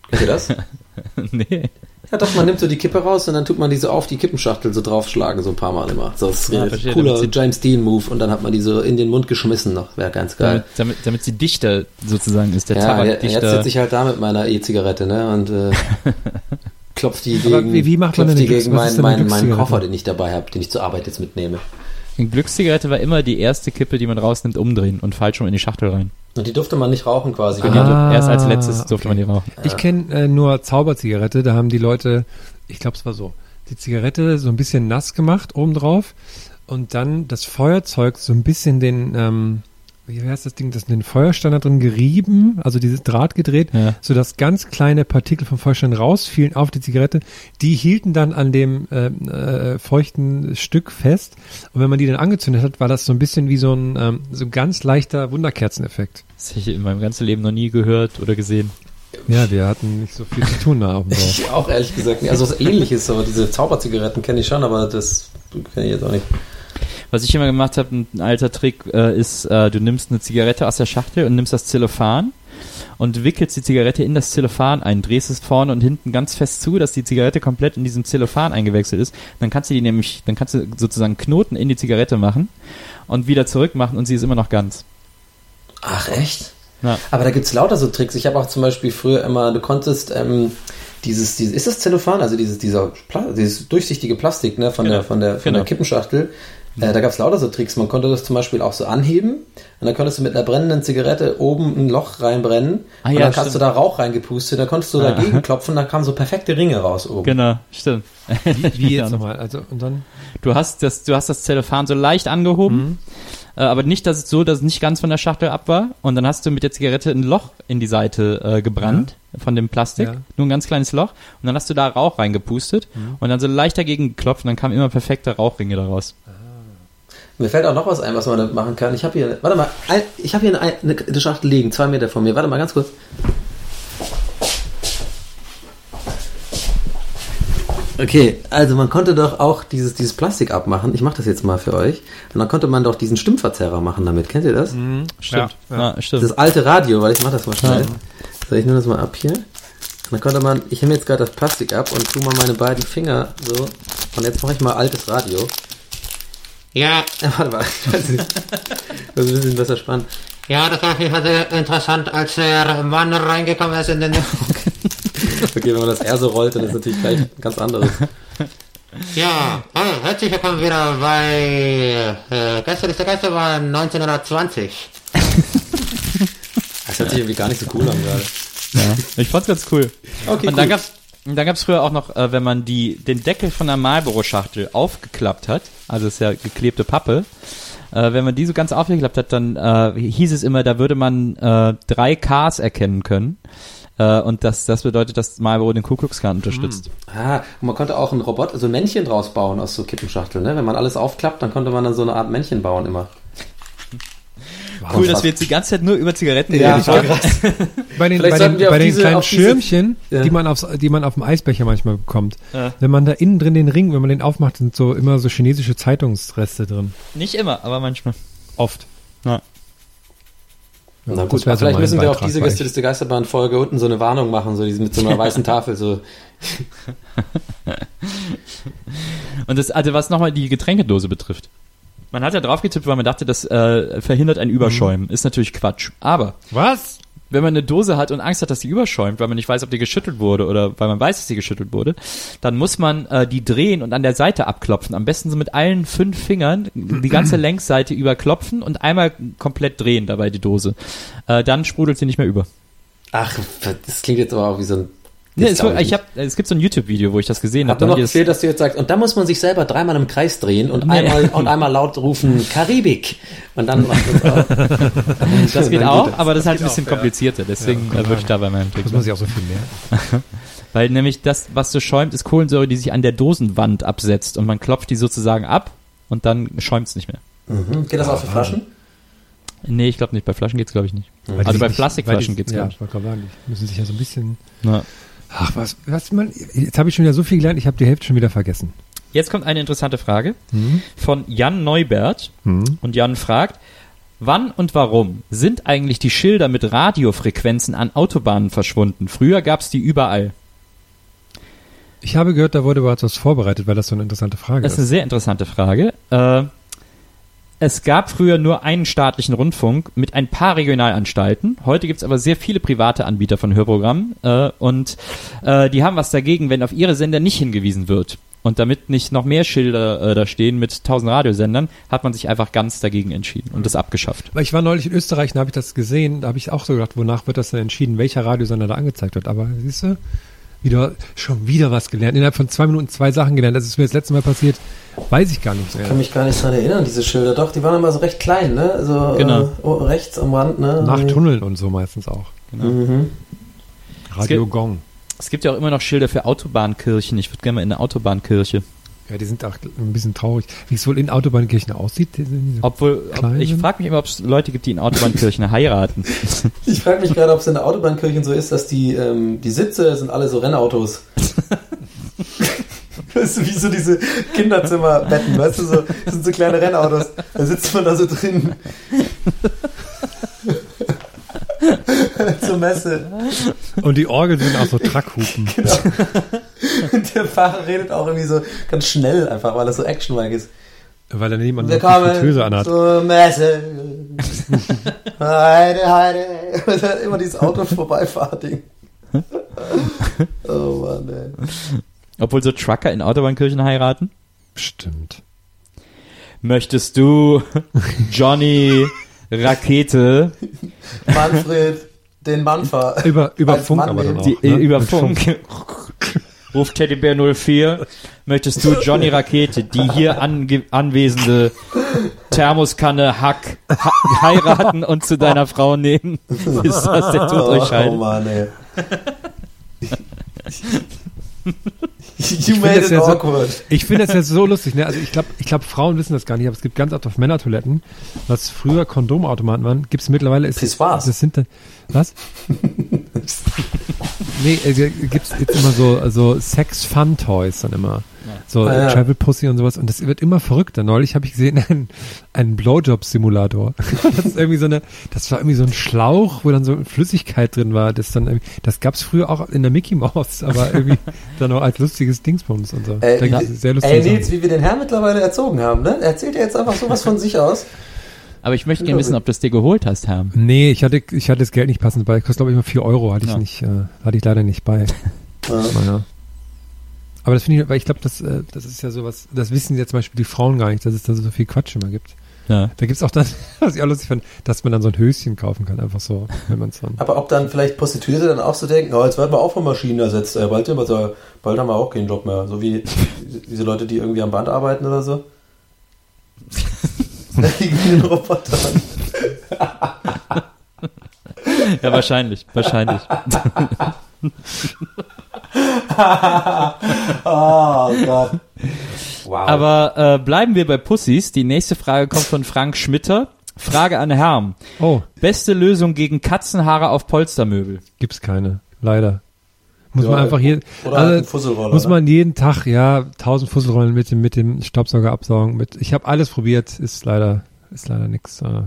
Kennt ihr das? <laughs> nee. Ja, doch, man nimmt so die Kippe raus und dann tut man die so auf die Kippenschachtel so draufschlagen, so ein paar Mal immer. So, das ist Ja, ein verstehe, cooler James Dean-Move und dann hat man die so in den Mund geschmissen noch. Wäre ganz geil. Damit, damit, sie dichter sozusagen ist, der Ja, Tabak ja jetzt dichter. sitze ich halt da mit meiner E-Zigarette, ne, und äh, <laughs> klopft die gegen, wie- wie macht man klopft die gegen meinen, meinen Glückszigarette? Koffer, den ich dabei habe, den ich zur Arbeit jetzt mitnehme. Eine Glückszigarette war immer die erste Kippe, die man rausnimmt, umdrehen und falsch rum in die Schachtel rein. Und die durfte man nicht rauchen quasi. Genau, Ah, erst als letztes durfte man die rauchen. Ich kenne äh, nur Zauberzigarette, da haben die Leute, ich glaube es war so, die Zigarette so ein bisschen nass gemacht obendrauf und dann das Feuerzeug so ein bisschen den, ähm, wie heißt das Ding, das den Feuerstein da drin gerieben, also dieses Draht gedreht, Ja. sodass ganz kleine Partikel vom Feuerstein rausfielen auf die Zigarette. Die hielten dann an dem ähm, äh, feuchten Stück fest und wenn man die dann angezündet hat, war das so ein bisschen wie so ein ähm, so ein ganz leichter Wunderkerzeneffekt. Das habe ich in meinem ganzen Leben noch nie gehört oder gesehen. Ja, wir hatten nicht so viel zu tun da auf dem Dorf. Ich <laughs> auch ehrlich gesagt nicht. Also was ähnliches, aber diese Zauberzigaretten kenne ich schon, aber das kenne ich jetzt auch nicht. Was ich immer gemacht habe, ein alter Trick, äh, ist, äh, du nimmst eine Zigarette aus der Schachtel und nimmst das Zellophan und wickelst die Zigarette in das Zellophan ein, drehst es vorne und hinten ganz fest zu, dass die Zigarette komplett in diesem Zellophan eingewechselt ist. Dann kannst du die nämlich, dann kannst du sozusagen Knoten in die Zigarette machen und wieder zurück machen und sie ist immer noch ganz. Ach, echt? Ja. Aber da gibt's lauter so Tricks. Ich habe auch zum Beispiel früher immer, du konntest ähm, dieses, dieses, ist das Zellophan, also dieses, dieser, Pla dieses durchsichtige Plastik, ne, von Genau. der, von der, von Genau. der Kippenschachtel. Äh, da gab's lauter so Tricks. Man konnte das zum Beispiel auch so anheben und dann konntest du mit einer brennenden Zigarette oben ein Loch reinbrennen Ah, und ja, dann hast du da Rauch reingepustet, dann konntest du dagegen <laughs> klopfen, dann kamen so perfekte Ringe raus oben. Genau, stimmt. Wie, <laughs> wie jetzt nochmal? Also, und dann? Du hast das, du hast das Zellophan so leicht angehoben, äh, aber nicht, dass es so, dass es nicht ganz von der Schachtel ab war. Und dann hast du mit der Zigarette ein Loch in die Seite äh, gebrannt von dem Plastik, Ja. nur ein ganz kleines Loch. Und dann hast du da Rauch reingepustet und dann so leicht dagegen geklopft und dann kamen immer perfekte Rauchringe daraus. Mir fällt auch noch was ein, was man damit machen kann. Ich habe hier, warte mal, ein, ich habe hier eine, eine, eine Schachtel liegen, zwei Meter von mir. Warte mal ganz kurz. Okay, also man konnte doch auch dieses, dieses Plastik abmachen. Ich mache das jetzt mal für euch. Und dann konnte man doch diesen Stimmverzerrer machen damit. Kennt ihr das? Stimmt. Ja, Ja, stimmt. Das alte Radio, weil ich mache das mal schnell. So, ich nehme das mal ab hier. Und dann konnte man, ich nehme jetzt gerade das Plastik ab und tue mal meine beiden Finger so. Und jetzt mache ich mal altes Radio. Ja, <laughs> warte mal, ich weiß nicht. Das ist ein bisschen besser spannend. ja, das war auf jeden Fall sehr interessant, als der Mann reingekommen ist in den... <laughs> Okay, wenn man das R so rollt, dann ist natürlich gleich ganz anderes. Ja, hallo, herzlich willkommen wieder bei äh, Geister ist der Geisterbahn 1920. Das hört sich irgendwie gar nicht so cool an gerade. Ja, ich fand's ganz cool. Okay, und dann cool. gab's und dann gab's früher auch noch, äh, wenn man die den Deckel von der Marlboro-Schachtel aufgeklappt hat, also ist ja geklebte Pappe, äh, wenn man die so ganz aufgeklappt hat, dann äh, hieß es immer, da würde man äh, drei Ks erkennen können. Äh, und das, das bedeutet, dass Marlboro den Ku Klux Klan unterstützt. Ah, und man konnte auch ein Robot, so ein Männchen draus bauen aus so Kippenschachteln, ne? Wenn man alles aufklappt, dann konnte man dann so eine Art Männchen bauen immer. Cool, dass wir jetzt die ganze Zeit nur über Zigaretten Ja, reden. voll krass. <laughs> Bei den, Vielleicht bei den, bei den diese- kleinen diese- Schirmchen, Ja. die, man aufs, die man auf dem Eisbecher manchmal bekommt, Ja. wenn man da innen drin den Ring, wenn man den aufmacht, sind so immer so chinesische Zeitungsreste drin. Nicht immer, aber manchmal. Oft. Ja. Ja, Na das gut, so vielleicht mein müssen wir auf diese Gäste der Geisterbahn-Folge unten so eine Warnung machen, so diese- mit so einer <laughs> weißen Tafel, so. Und das, also was nochmal die Getränkedose betrifft. Man hat ja drauf getippt, weil man dachte, das äh, verhindert ein Überschäumen. Ist natürlich Quatsch. Aber Was? wenn man eine Dose hat und Angst hat, dass die überschäumt, weil man nicht weiß, ob die geschüttelt wurde oder weil man weiß, dass sie geschüttelt wurde, dann muss man äh, die drehen und an der Seite abklopfen. Am besten so mit allen fünf Fingern die ganze <clears throat> Längsseite überklopfen und einmal komplett drehen dabei die Dose. Äh, dann sprudelt sie nicht mehr über. Ach, das klingt jetzt aber auch wie so ein. Nee, Das es, ich hab, es gibt so ein YouTube-Video, wo ich das gesehen habe. ihr noch gefehlt, dass du jetzt sagst, und da muss man sich selber dreimal im Kreis drehen und Nee. einmal und einmal laut rufen <laughs> Karibik. Und dann macht das auch. Das geht Dann auch, das. aber das ist halt ein bisschen komplizierter. Deswegen Ja, äh, würde ich da bei meinem Trick Das muss ich auch so viel mehr. <laughs> Weil nämlich das, was so schäumt, ist Kohlensäure, die sich an der Dosenwand absetzt und man klopft die sozusagen ab und dann schäumt es nicht mehr. Mhm. Geht das auch für Flaschen? Nee, ich glaube nicht. Bei Flaschen geht's glaube ich nicht. Weil Also bei Plastikflaschen die- geht's Ja, glaube ich. ich wollte gerade sagen, die müssen sich ja so ein bisschen. Na. Ach, was, was man, jetzt habe ich schon wieder so viel gelernt, ich habe die Hälfte schon wieder vergessen. Jetzt kommt eine interessante Frage Mhm. von Jan Neubert. Mhm. Und Jan fragt, wann und warum sind eigentlich die Schilder mit Radiofrequenzen an Autobahnen verschwunden? Früher gab's die überall. Ich habe gehört, da wurde überhaupt was vorbereitet, weil das so eine interessante Frage Das ist eine ist. sehr interessante Frage. Äh, es gab früher nur einen staatlichen Rundfunk mit ein paar Regionalanstalten. Heute gibt's aber sehr viele private Anbieter von Hörprogrammen. Äh, und äh, die haben was dagegen, wenn auf ihre Sender nicht hingewiesen wird. Und damit nicht noch mehr Schilder äh, da stehen mit tausend Radiosendern, hat man sich einfach ganz dagegen entschieden und das abgeschafft. Weil ich war neulich in Österreich und habe ich das gesehen, da habe ich auch so gedacht, wonach wird das denn entschieden, welcher Radiosender da angezeigt wird. Aber siehst du, wieder, schon wieder was gelernt. Innerhalb von zwei Minuten zwei Sachen gelernt. Das ist mir das letzte Mal passiert, weiß ich gar nicht Ich mehr. kann mich gar nicht dran erinnern, diese Schilder. Doch, die waren immer so recht klein, ne? So Genau. äh, oh, rechts am Rand, ne? Nach Tunneln und so meistens auch. Mhm. Radio gibt- Gong. Es gibt ja auch immer noch Schilder für Autobahnkirchen. Ich würde gerne mal in eine Autobahnkirche. Ja, die sind auch ein bisschen traurig. Wie es wohl in Autobahnkirchen aussieht. die sind so Obwohl, ob, ich frage mich immer, ob es Leute gibt, die in Autobahnkirchen <laughs> heiraten. <laughs> Ich frage mich gerade, ob es in der Autobahnkirchen so ist, dass die, ähm, die Sitze sind alle so Rennautos. <laughs> Weißt du, wie so diese Kinderzimmerbetten, weißt du, so, das sind so kleine Rennautos. Da sitzt man da so drin. <laughs> Zur Messe. Und die Orgeln sind auch so Truckhupen. <laughs> Und der Fahrer redet auch irgendwie so ganz schnell einfach, weil er so actionreich ist. Weil er niemand Willkommen Fritteuse anhat. zur Messe. Heide, heide. Und dann immer dieses Auto vorbeifahrt-Ding. Oh Mann, ey. Obwohl so Trucker in Autobahnkirchen heiraten. Stimmt. Möchtest du Johnny Rakete <laughs> Manfred, den Manfer. Über, über Als Funk Mann aber dann auch. die, ne? über Mit Funk? <laughs> Ruft Teddybär 04. Möchtest du Johnny Rakete, die hier ange anwesende Thermoskanne Hack ha heiraten und zu deiner Frau nehmen? <laughs> Ist das der Tod euch Oh scheidet? Mann, ey. You made it ja so- awkward. Ich finde das ja so lustig, ne? Also ich glaube, ich glaube, Frauen wissen das gar nicht, aber es gibt ganz oft auf Männertoiletten, was früher Kondomautomaten waren, gibt es mittlerweile ist Pissoirs. das sind dann was? <laughs> nee, äh, gibt's jetzt immer so also Sex Fun Toys dann immer. So Ah, ja. Travel Pussy und sowas und das wird immer verrückter. Neulich habe ich gesehen <laughs> einen, einen Blowjob Simulator. <laughs> das ist irgendwie so eine das war irgendwie so ein Schlauch, wo dann so Flüssigkeit drin war, das dann das gab's früher auch in der Mickey Mouse, aber irgendwie <laughs> dann auch als lustiges Dingsbums und so. Ey, da gibt's wie, sehr lustige ey. Nils, wie wir den Herrn mittlerweile erzogen haben, ne? Er erzählt ja jetzt einfach sowas von sich aus. Aber ich möchte gerne wissen, ob du es dir geholt hast, Herr. Nee, ich hatte, ich hatte das Geld nicht passend bei. Kostet, glaube ich, immer 4 Euro. Hatte ich Ja. nicht, äh, hatte ich leider nicht bei. Naja. Aber das finde ich, weil ich glaube, das, äh, das ist ja sowas, das wissen ja zum Beispiel die Frauen gar nicht, dass es da so viel Quatsch immer gibt. Ja. Da gibt's auch dann, <laughs> was ich auch lustig fand, dass man dann so ein Höschen kaufen kann, einfach so, wenn man es dann. Aber ob dann vielleicht Prostituierte dann auch so denken, oh, jetzt werden wir auch von Maschinen ersetzt, äh, bald, bald, bald haben wir auch keinen Job mehr. So wie <laughs> diese Leute, die irgendwie am Band arbeiten oder so. <laughs> Wie den Robotern. Ja, wahrscheinlich, wahrscheinlich. <laughs> oh Gott. Wow. Aber äh, bleiben wir bei Pussys. Die nächste Frage kommt von Frank Schmitter. Frage an Herrn. Oh, Beste Lösung gegen Katzenhaare auf Polstermöbel. gibt's keine. Leider. Muss Ja, man einfach hier, oder halt also, ein Fusselroller, muss ne? man jeden Tag, ja, tausend Fusselrollen mit dem, mit dem Staubsauger absaugen. Mit, ich habe alles probiert, ist leider, ist leider nix. Äh,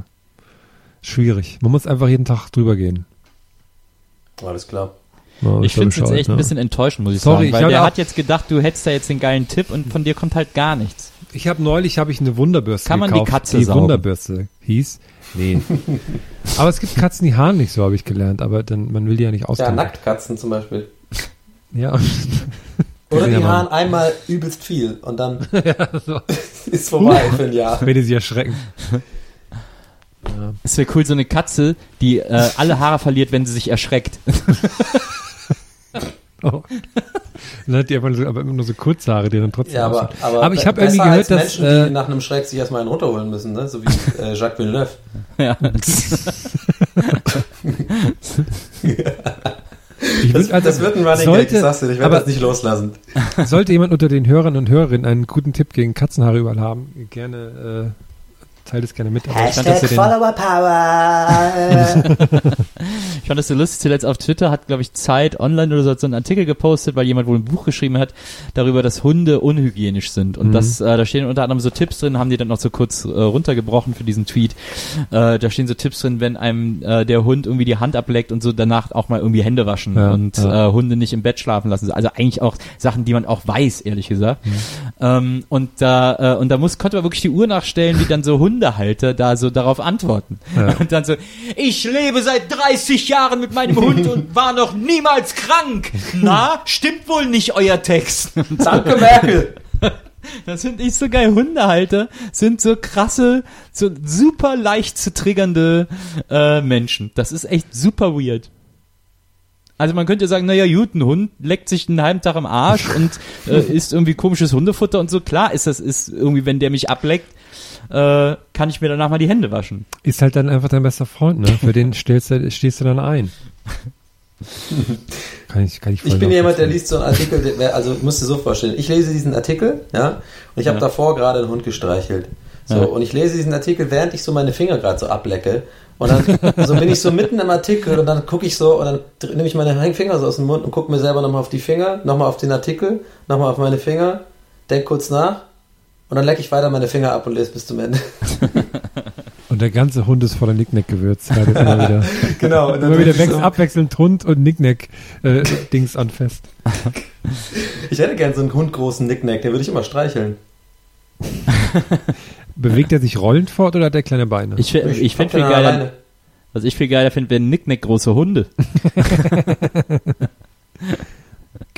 schwierig. Man muss einfach jeden Tag drüber gehen. Alles klar. Ja, Ich ja finde es jetzt echt ne? ein bisschen enttäuschend, muss ich Sorry, sagen. ich Weil hab der hat jetzt gedacht, du hättest da jetzt den geilen Tipp und von dir kommt halt gar nichts. Ich habe neulich habe ich eine Wunderbürste Kann man die gekauft, Katze die saugen? Wunderbürste hieß. Nee. <laughs> aber es gibt Katzen, die haaren nicht so, habe ich gelernt, aber dann man will die ja nicht Ja, austauschen. Nacktkatzen zum Beispiel. Ja. <laughs> Oder die Ja, haaren einmal übelst viel und dann <laughs> so. ist vorbei für ein Jahr. Wenn die sich erschrecken. Es wäre cool, so eine Katze, die äh, alle Haare verliert, wenn sie sich erschreckt. Oh. Dann hat die einfach so, aber immer nur so Kurzhaare, die dann trotzdem Ja, aber, aber, aber ich habe irgendwie als gehört, dass Menschen, äh, die nach einem Schreck sich erstmal einen runterholen müssen, ne? so wie äh, Jacques Villeneuve. <laughs> ja. <laughs> ich Das, also, das wird ein Running sollte, Gag, ich sag's dir, ich werde aber das nicht loslassen. <laughs> sollte jemand unter den Hörern und Hörerinnen einen guten Tipp gegen Katzenhaare überall haben, gerne teile das gerne mit. Aber ich fand, Hashtag dass ihr den, Follower Power. <laughs> Ich fand das so lustig, zuletzt auf Twitter hat, glaube ich, Zeit online oder so, hat so einen Artikel gepostet, weil jemand wohl ein Buch geschrieben hat, darüber, dass Hunde unhygienisch sind. Und Mhm. das, äh, da stehen unter anderem so Tipps drin, haben die dann noch so kurz äh, runtergebrochen für diesen Tweet. Äh, da stehen so Tipps drin, wenn einem äh, der Hund irgendwie die Hand ableckt und so danach auch mal irgendwie Hände waschen Ja, und ja. Äh, Hunde nicht im Bett schlafen lassen. Also eigentlich auch Sachen, die man auch weiß, ehrlich gesagt. Mhm. Ähm, und da, äh, und da muss, konnte man wirklich die Uhr nachstellen, wie dann so Hundehalter da so darauf antworten. Ja. <laughs> Und dann so, ich lebe seit 30 Jahren mit meinem Hund und war noch niemals krank. Na, stimmt wohl nicht euer Text. <laughs> Danke, Merkel. <laughs> Das finde ich so geil. Hundehalter sind so krasse, so super leicht zu triggernde äh, Menschen. Das ist echt super weird. Also man könnte sagen, naja, gut, ein Hund leckt sich einen halben Tag am Arsch und äh, isst irgendwie komisches Hundefutter und so. Klar ist das, ist irgendwie, wenn der mich ableckt, äh, kann ich mir danach mal die Hände waschen. ist halt dann einfach dein bester Freund, ne? Für den stellst du, stehst du dann ein. <laughs> kann ich, kann ich Ich bin jemand, der liest so einen Artikel, der- also musst du dir so vorstellen, ich lese diesen Artikel, ja, und ich habe Ja. davor gerade einen Hund gestreichelt. So, Ja. und ich lese diesen Artikel, während ich so meine Finger gerade so ablecke. Und dann so bin ich so mitten im Artikel und dann gucke ich so und dann nehme ich meine Finger so aus dem Mund und gucke mir selber nochmal auf die Finger, nochmal auf den Artikel, nochmal auf meine Finger, denk kurz nach und dann lecke ich weiter meine Finger ab und lese bis zum Ende. <laughs> Und der ganze Hund ist voller Nicknack-Gewürz. <laughs> Genau. Und dann immer wieder ich so, abwechselnd Hund und Nicknack-Dings an fest. <laughs> ich hätte gern so einen hundgroßen Nicknack, den würde ich immer streicheln. Bewegt er sich rollend fort oder hat er kleine Beine? Ich, ich hab fände viel geiler, Beine. was ich viel geiler finde, wären Nicknack große Hunde.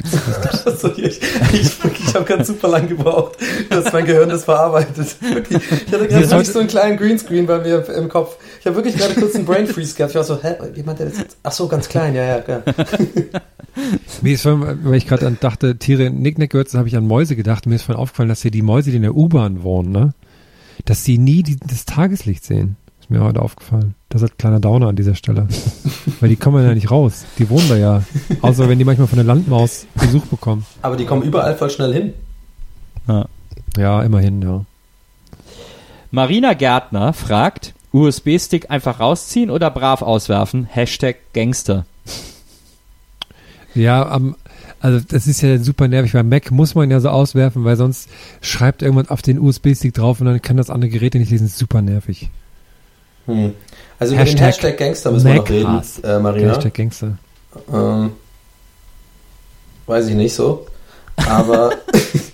<laughs> Also ich ich, ich habe ganz super lang gebraucht, dass mein Gehirn das verarbeitet. Wirklich. Ich hatte gerade wirklich so einen kleinen Greenscreen bei mir im Kopf. Ich habe wirklich gerade kurz einen Brain Freeze gehabt. Ich war so, hä, wie meint der das jetzt? Ach so, ganz klein, ja, ja, ja. <laughs> Mir ist vorhin, weil ich gerade dachte, Tiere Nicknack-Gewürze, habe ich an Mäuse gedacht. Mir ist vorhin aufgefallen, dass hier die Mäuse, die in der U-Bahn wohnen, ne, dass sie nie die, das Tageslicht sehen. Ist mir heute aufgefallen. Das ist ein kleiner Downer an dieser Stelle. <laughs> weil die kommen ja nicht raus. Die wohnen da ja. Außer wenn die manchmal von der Landmaus Besuch bekommen. Aber die kommen überall voll schnell hin. Ja, immerhin, ja. Marina Gärtner fragt, USB-Stick einfach rausziehen oder brav auswerfen? Hashtag Gangster. Ja, am, also das ist ja super nervig. Bei Mac muss man ja so auswerfen, weil sonst schreibt irgendwann auf den USB-Stick drauf und dann kann das andere Gerät nicht lesen. Super nervig. Hm. Also über den Hashtag Hashtag Gangster müssen wir noch reden, äh, Marina. Hashtag Gangster. Ähm, weiß ich nicht so. Aber <laughs>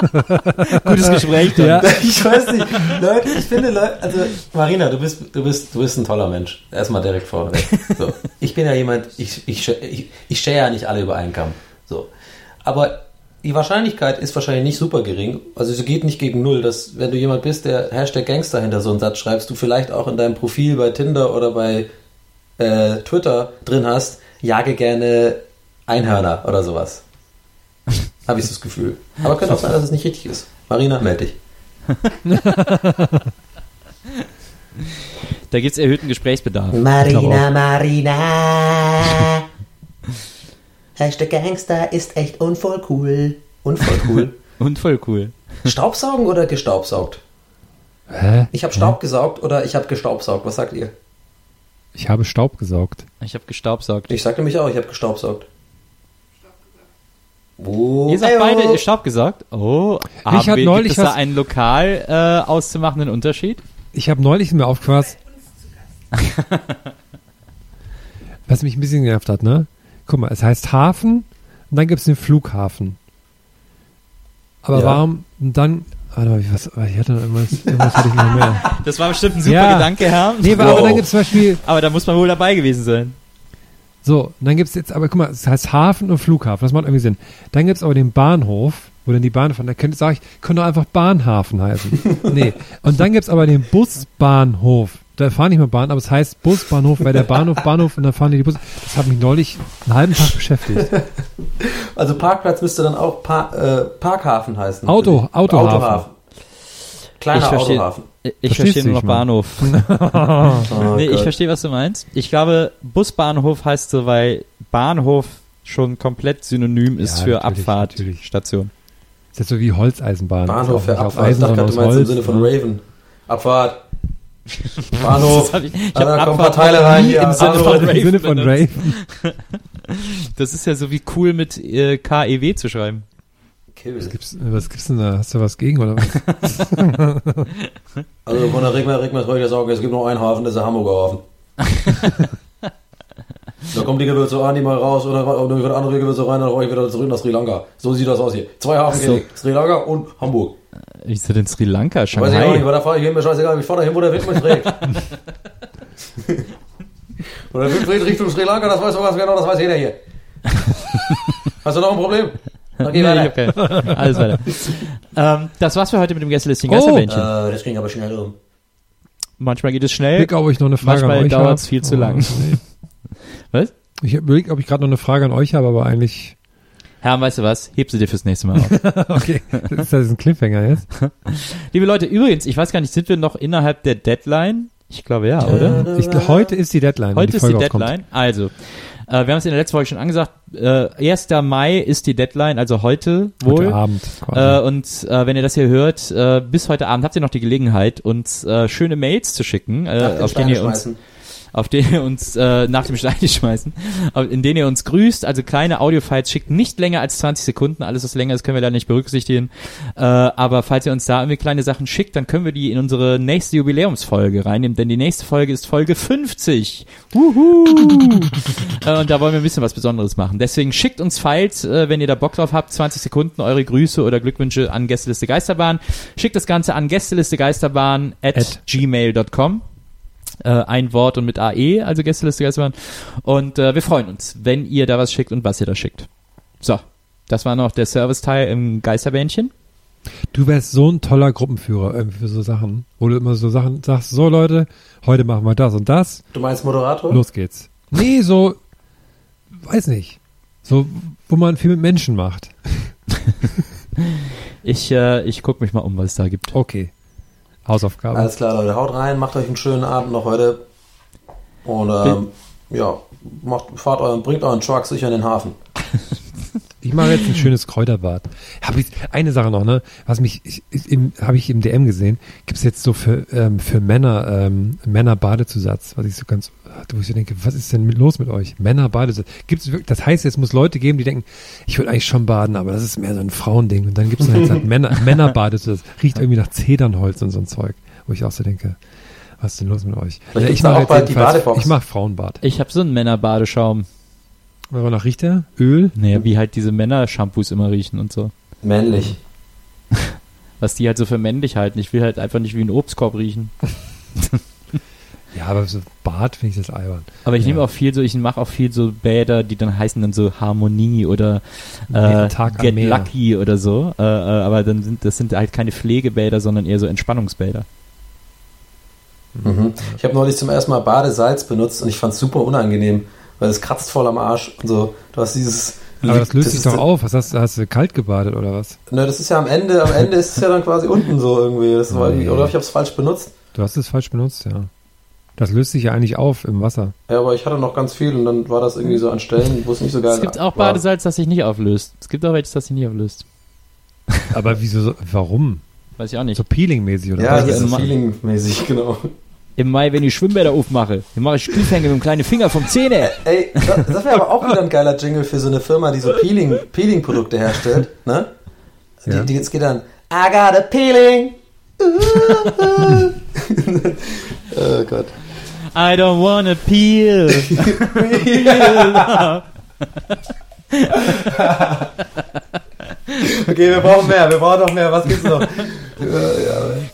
<laughs> Gutes Gespräch. Ja. ich weiß nicht, Leute, ich finde, Leute, also Marina, du bist, du bist, du bist ein toller Mensch. Erstmal direkt vorweg. So. Ich bin ja jemand, ich, ich, ich, ich stelle ja nicht alle über einen Kamm. So. Aber die Wahrscheinlichkeit ist wahrscheinlich nicht super gering. Also sie geht nicht gegen null, dass wenn du jemand bist, der Hashtag Gangster hinter so einen Satz schreibst, du vielleicht auch in deinem Profil bei Tinder oder bei äh, Twitter drin hast, jage gerne Einhörner oder sowas. <laughs> Habe ich so das Gefühl. Aber könnte auch sein, dass es nicht richtig ist. Marina, melde dich. <laughs> Da gibt's erhöhten Gesprächsbedarf. Marina, Marina. <laughs> Hashtag Gangster ist echt unvoll cool. Unvoll cool. <laughs> Und voll cool. Staubsaugen oder gestaubsaugt? Hä? Ich habe Staub gesaugt oder ich habe gestaubsaugt. Was sagt ihr? Ich habe Staub gesaugt. Ich habe gestaubsaugt. Ich sagte mich auch, ich habe gestaubsaugt. Oh, Ihr sagt Eyo. beide, ihr Staub gesagt. Oh, hat wir, neulich gibt es da einen lokal äh, auszumachenden Unterschied? Ich habe neulich mir aufgefasst, <laughs> was mich ein bisschen genervt hat, ne? Guck mal, es heißt Hafen und dann gibt es den Flughafen. Aber Ja. warum und dann, warte mal, was, ich hatte noch irgendwas, irgendwas hatte ich noch mehr. <laughs> Das war bestimmt ein super Ja. Gedanke, Herr. Nee, aber, aber Wow. dann gibt es zum Beispiel, Aber da muss man wohl dabei gewesen sein. so, und dann gibt es jetzt, aber guck mal, es heißt Hafen und Flughafen, das macht irgendwie Sinn. Dann gibt es aber den Bahnhof, wo dann die Bahn fahren, da könnte, sag ich, könnte doch einfach Bahnhafen heißen. <laughs> nee. Und dann gibt es aber den Busbahnhof. Da fahren nicht mehr Bahn, aber es heißt Busbahnhof, weil der Bahnhof, <laughs> Bahnhof und dann fahren die die Busse. Das hat mich neulich einen halben Tag beschäftigt. Also Parkplatz müsste dann auch Pa- äh, Parkhafen heißen. Auto- Autohafen. Kleiner Ich verstehe- Autohafen. Ich, verstehe nur noch. Bahnhof. <laughs> <laughs> Oh nee, ich verstehe, was du meinst. Ich glaube, Busbahnhof heißt so, weil Bahnhof schon komplett synonym ist Ja, für natürlich, Abfahrtstation. ist jetzt so wie Holzeisenbahn. Bahnhof für nicht auf Abfahrt. Ich Eisen, dachte, sondern du meinst im Holz, Sinne von ne? Raven. Abfahrt. <laughs> Bahnhof. Das hab ich- ich da kommen ein paar Teile rein im Sinne von Im Raven Sinne von. Raven. Das ist ja so wie cool mit äh, KEW zu schreiben. Kill. Gibt's, was gibt's denn da? Hast du was gegen oder was? <laughs> Also von der Regner, Regner ruhig das Auge, es gibt noch einen Hafen, das ist der Hamburger Hafen. <laughs> da kommen die Gewürze an, die mal raus oder, oder andere Gewürze rein, dann brauche ich wieder zurück nach Sri Lanka. So sieht das aus hier. Zwei Hafen, So. Sri Lanka und Hamburg. Ich sitze in Sri Lanka, Weiß ich auch nicht, Shanghai. weil da fahre ich hin, mir scheißegal, ich fahre dahin, wo der Wind mich trägt. <laughs> Oder der Wind dreht Richtung Sri Lanka, das weiß doch ganz genau, das weiß jeder hier. Hast du noch ein Problem? Geh Nee, keine. Alles weiter. ähm, das war's für heute mit dem Gästelisting Oh. Äh, das ging aber schnell um. Manchmal geht es schnell. Ich glaube, ob ich noch eine Frage Manchmal an euch dauert's habe. viel zu Oh, lang. nee. <laughs> Was? Ich überlege, ob ich gerade noch eine Frage an euch habe, aber eigentlich. Herr, weißt du was? Heb sie dir fürs nächste Mal auf. <laughs> Okay, ist das ein Cliffhanger jetzt? <laughs> Liebe Leute, übrigens, ich weiß gar nicht, sind wir noch innerhalb der Deadline? Ich glaube ja, oder? Ich, heute ist die Deadline. Heute ist die Folge rauskommt. Deadline. Also, äh, wir haben es in der letzten Folge schon angesagt. Äh, 1. Mai ist die Deadline, also heute wohl. Heute Abend quasi. Äh, und äh, wenn ihr das hier hört, äh, bis heute Abend habt ihr noch die Gelegenheit, uns äh, schöne Mails zu schicken, äh, auf denen ihr uns schmeißen. Auf den ihr uns äh, nach dem Stein <laughs> schmeißen, in denen ihr uns grüßt, also kleine Audiofiles schickt, nicht länger als 20 Sekunden, alles was länger ist, können wir leider nicht berücksichtigen, äh, aber falls ihr uns da irgendwie kleine Sachen schickt, dann können wir die in unsere nächste Jubiläumsfolge reinnehmen, denn die nächste Folge ist Folge 50. Wuhu! äh, und da wollen wir ein bisschen was Besonderes machen. Deswegen schickt uns Files, äh, wenn ihr da Bock drauf habt, 20 Sekunden, eure Grüße oder Glückwünsche an Gästeliste Geisterbahn. Schickt das Ganze an gästelistegeisterbahn at, At. gmail.com äh, ein Wort und mit AE, also Gästeliste Geisterbahn. Und äh, wir freuen uns, wenn ihr da was schickt und was ihr da schickt. So, das war noch der Serviceteil im Geisterbähnchen. Du wärst so ein toller Gruppenführer irgendwie für so Sachen, wo du immer so Sachen sagst, so Leute, heute machen wir das und das, Du meinst Moderator? los geht's. Nee, so, weiß nicht. So, wo man viel mit Menschen macht. <laughs> Ich, äh, ich guck mich mal um, was es da gibt. Okay. Hausaufgabe. Alles klar, Leute, haut rein, macht euch einen schönen Abend noch heute. Und ähm, ja, macht, fahrt euren, bringt euren Truck sicher in den Hafen. <laughs> Ich mache jetzt ein schönes Kräuterbad. Hab ich eine Sache noch, ne? Was mich ich, ich, im habe ich im DM gesehen, gibt's jetzt so für ähm, für Männer ähm, Männer Badezusatz, was ich so ganz wo ich so denke, was ist denn mit, los mit euch? Männer Badezusatz. Gibt's wirklich, das heißt, es muss Leute geben, die denken, ich würde eigentlich schon baden, aber das ist mehr so ein Frauending und dann gibt's halt, halt Männer <laughs> Männer Badezusatz. Riecht irgendwie nach Zedernholz und so ein Zeug, wo ich auch so denke, was ist denn los mit euch? Gibt's ich mache ich mache Frauenbad. Ich habe so einen Männerbadeschaum. Wonach riecht der? Öl? Naja, wie halt diese Männer-Shampoos immer riechen und so. Männlich. <laughs> Was die halt so für männlich halten. Ich will halt einfach nicht wie ein Obstkorb riechen. <laughs> Ja, aber so Bad finde ich das albern. Aber ich Ja. nehme auch viel so, ich mache auch viel so Bäder, die dann heißen dann so Harmonie oder äh, Get. Lucky oder so. Äh, äh, aber dann sind das sind halt keine Pflegebäder, sondern eher so Entspannungsbäder. Mhm. Ich habe neulich zum ersten Mal Badesalz benutzt und ich fand es super unangenehm, weil es kratzt voll am Arsch und so. Du hast dieses. Aber das löst sich doch auf. Was hast, du- hast du kalt gebadet oder was? Ne, das ist ja am Ende, am Ende ist es ja dann quasi unten so irgendwie. Das war Nee. oder ich habe es falsch benutzt. Du hast es falsch benutzt, ja. Das löst sich ja eigentlich auf im Wasser. Ja, aber ich hatte noch ganz viel und dann war das irgendwie so an Stellen, wo es nicht so geil Es gibt auch war. Badesalz, das sich nicht auflöst. Es gibt auch welches, das sich nicht auflöst. Aber wieso, so- warum? Weiß ich auch nicht. So Peeling-mäßig oder Ja, was? das ist im so Ma- feelingmäßig, genau. Im Mai, wenn ich Schwimmbäder aufmache, dann mache ich Spielfänge mit dem kleinen Finger vom Zähne. Ey, das, das wäre aber auch wieder ein geiler Jingle für so eine Firma, die so Peeling, Peeling-Produkte herstellt, ne? Die, Ja. die, es geht dann, I got a peeling. <laughs> oh Gott. I don't wanna peel. <laughs> Okay, wir brauchen mehr, wir brauchen noch mehr. Was gibt's noch?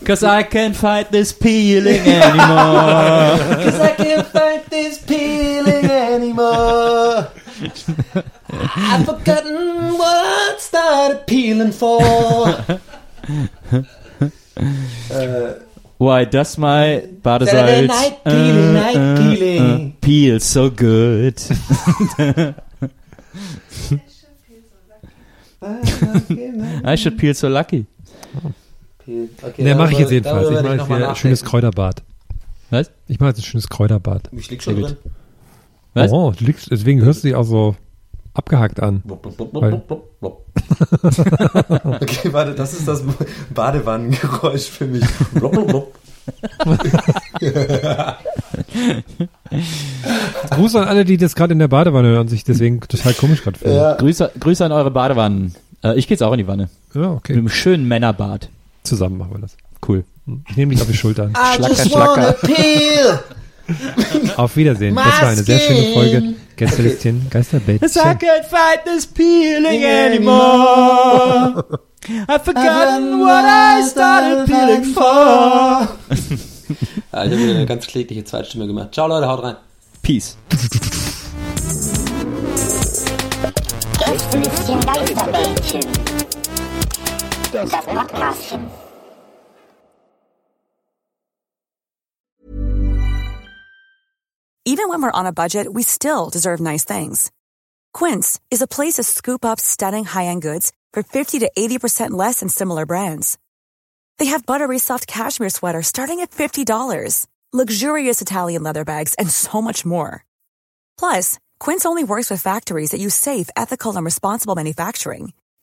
Cause I can't fight this peeling anymore. Cause I can't fight this peeling anymore. I've forgotten what started peeling for. äh, Why does my Badesalz night peeling, night peeling. peel so good? <laughs> I should peel so lucky. Okay, Ne, mache ich jetzt jedenfalls. Ich mache jetzt ein schönes. Kräuterbad. Was? Ich mache jetzt ein schönes Kräuterbad. Ich lieg schon Sehr drin. Was? Oh, du liegst, deswegen hörst du dich auch so abgehackt an. Blub, blub, blub, <laughs> okay, warte, das ist das Badewannengeräusch für mich. <laughs> Gruß an alle, die das gerade in der Badewanne hören und sich deswegen total komisch gerade fühlen. Ja. Grüße, Grüße an eure Badewannen. Äh, ich gehe jetzt auch in die Wanne. Ja, Mit okay. einem schönen Männerbad. Zusammen machen wir das. Cool. Ich nehme dich auf die Schultern. I wanna peel. <laughs> Auf Wiedersehen. Das war eine sehr schöne Folge. Gästelistchen, Geisterbällchen. can't fight this peeling anymore. I've forgotten what I started peeling for. Ja, ich habe wieder eine ganz klägliche Zweitstimme gemacht. Ciao Leute, haut rein. Peace. Gästelistchen Geisterbällchen. Das Podcastchen. Even when we're on a budget, we still deserve nice things. Quince is a place to scoop up stunning high-end goods for 50 to 80% less than similar brands. They have buttery soft cashmere sweaters starting at $50, luxurious Italian leather bags, and so much more. Plus, Quince only works with factories that use safe, ethical, and responsible manufacturing.